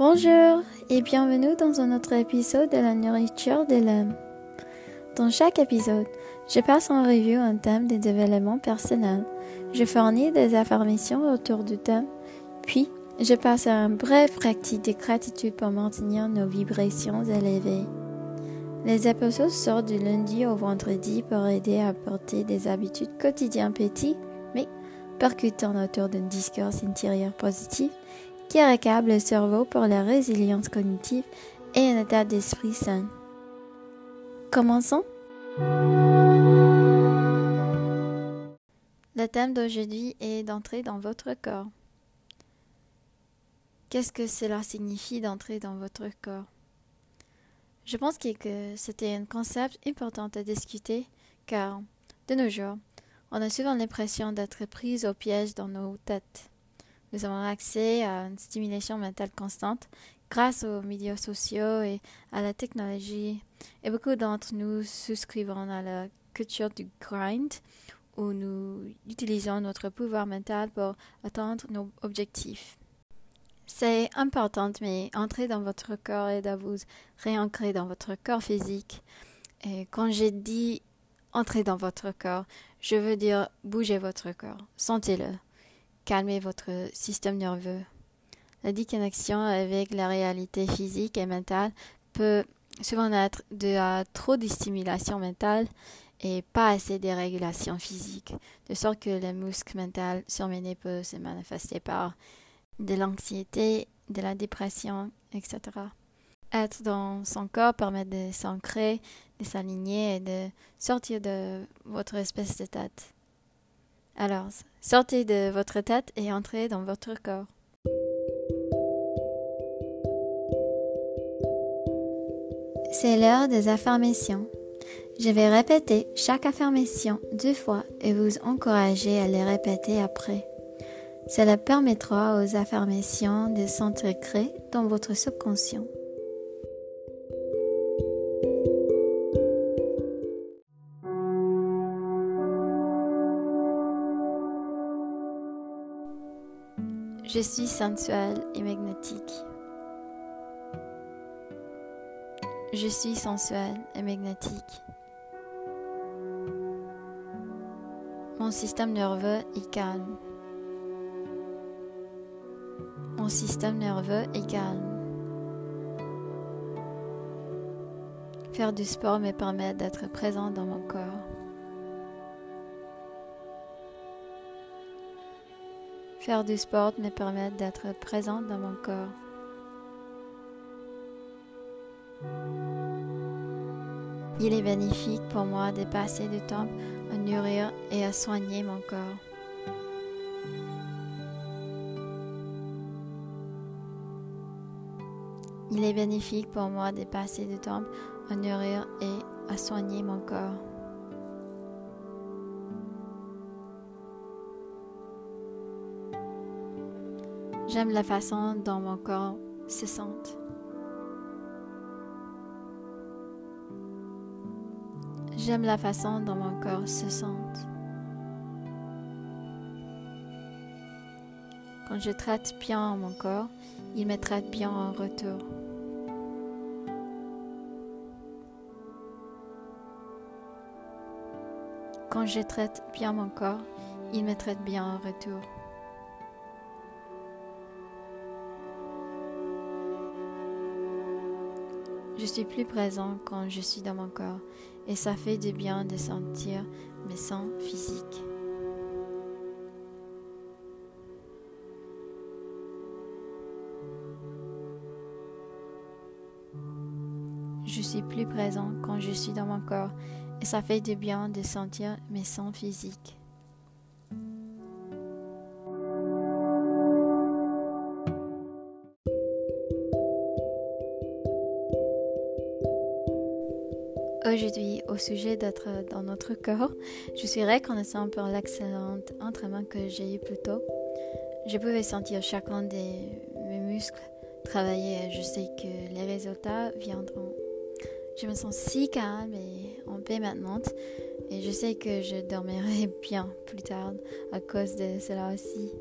Bonjour et bienvenue dans un autre épisode de la nourriture de l'âme. Dans chaque épisode, je passe en revue un thème de développement personnel. Je fournis des affirmations autour du thème, puis je passe à un bref pratique de gratitude pour maintenir nos vibrations élevées. Les épisodes sortent du lundi au vendredi pour aider à porter des habitudes quotidiennes petites, mais percutant autour d'un discours intérieur positif qui accable le cerveau pour la résilience cognitive et un état d'esprit sain. Commençons. Le thème d'aujourd'hui est d'entrer dans votre corps. Qu'est-ce que cela signifie d'entrer dans votre corps? Je pense que c'était un concept important à discuter car, de nos jours, on a souvent l'impression d'être pris au piège dans nos têtes. Nous avons accès à une stimulation mentale constante grâce aux médias sociaux et à la technologie, et beaucoup d'entre nous souscrivons à la culture du grind, où nous utilisons notre pouvoir mental pour atteindre nos objectifs. C'est important, mais entrer dans votre corps et de vous réancrer dans votre corps physique. Et quand j'ai dit entrer dans votre corps, je veux dire bougez votre corps, sentez-le, calmez votre système nerveux. La déconnexion avec la réalité physique et mentale peut souvent être de à trop de stimulation mentale et pas assez de régulation physique, de sorte que le muscle mental surmené peut se manifester par de l'anxiété, de la dépression, etc. Être dans son corps permet de s'ancrer, de s'aligner et de sortir de votre espèce de tête. Alors, sortez de votre tête et entrez dans votre corps. C'est l'heure des affirmations. Je vais répéter chaque affirmation deux fois et vous encourager à les répéter après. Cela permettra aux affirmations de s'intégrer dans votre subconscient. Je suis sensuelle et magnétique. Je suis sensuelle et magnétique. Mon système nerveux est calme. Mon système nerveux est calme. Faire du sport me permet d'être présent dans mon corps. Faire du sport me permet d'être présent dans mon corps. Il est bénéfique pour moi de passer du temps à nourrir et à soigner mon corps. Il est bénéfique pour moi de passer du temps à nourrir et à soigner mon corps. J'aime la façon dont mon corps se sent. J'aime la façon dont mon corps se sent. Quand je traite bien mon corps, il me traite bien en retour. Quand je traite bien mon corps, il me traite bien en retour. Je suis plus présent quand je suis dans mon corps et ça fait du bien de sentir mes sens physiques. Je suis plus présent quand je suis dans mon corps et ça fait du bien de sentir mes sens physiques. Aujourd'hui, au sujet d'être dans notre corps, je suis reconnaissant pour l'excellent entraînement que j'ai eu plus tôt. Je pouvais sentir chacun de mes muscles travailler et je sais que les résultats viendront. Je me sens si calme et en paix maintenant et je sais que je dormirai bien plus tard à cause de cela aussi.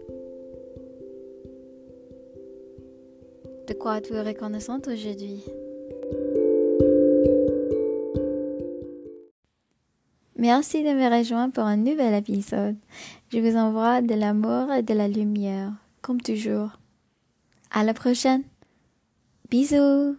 De quoi êtes-vous reconnaissante aujourd'hui? Merci de me rejoindre pour un nouvel épisode. Je vous envoie de l'amour et de la lumière, comme toujours. À la prochaine. Bisous.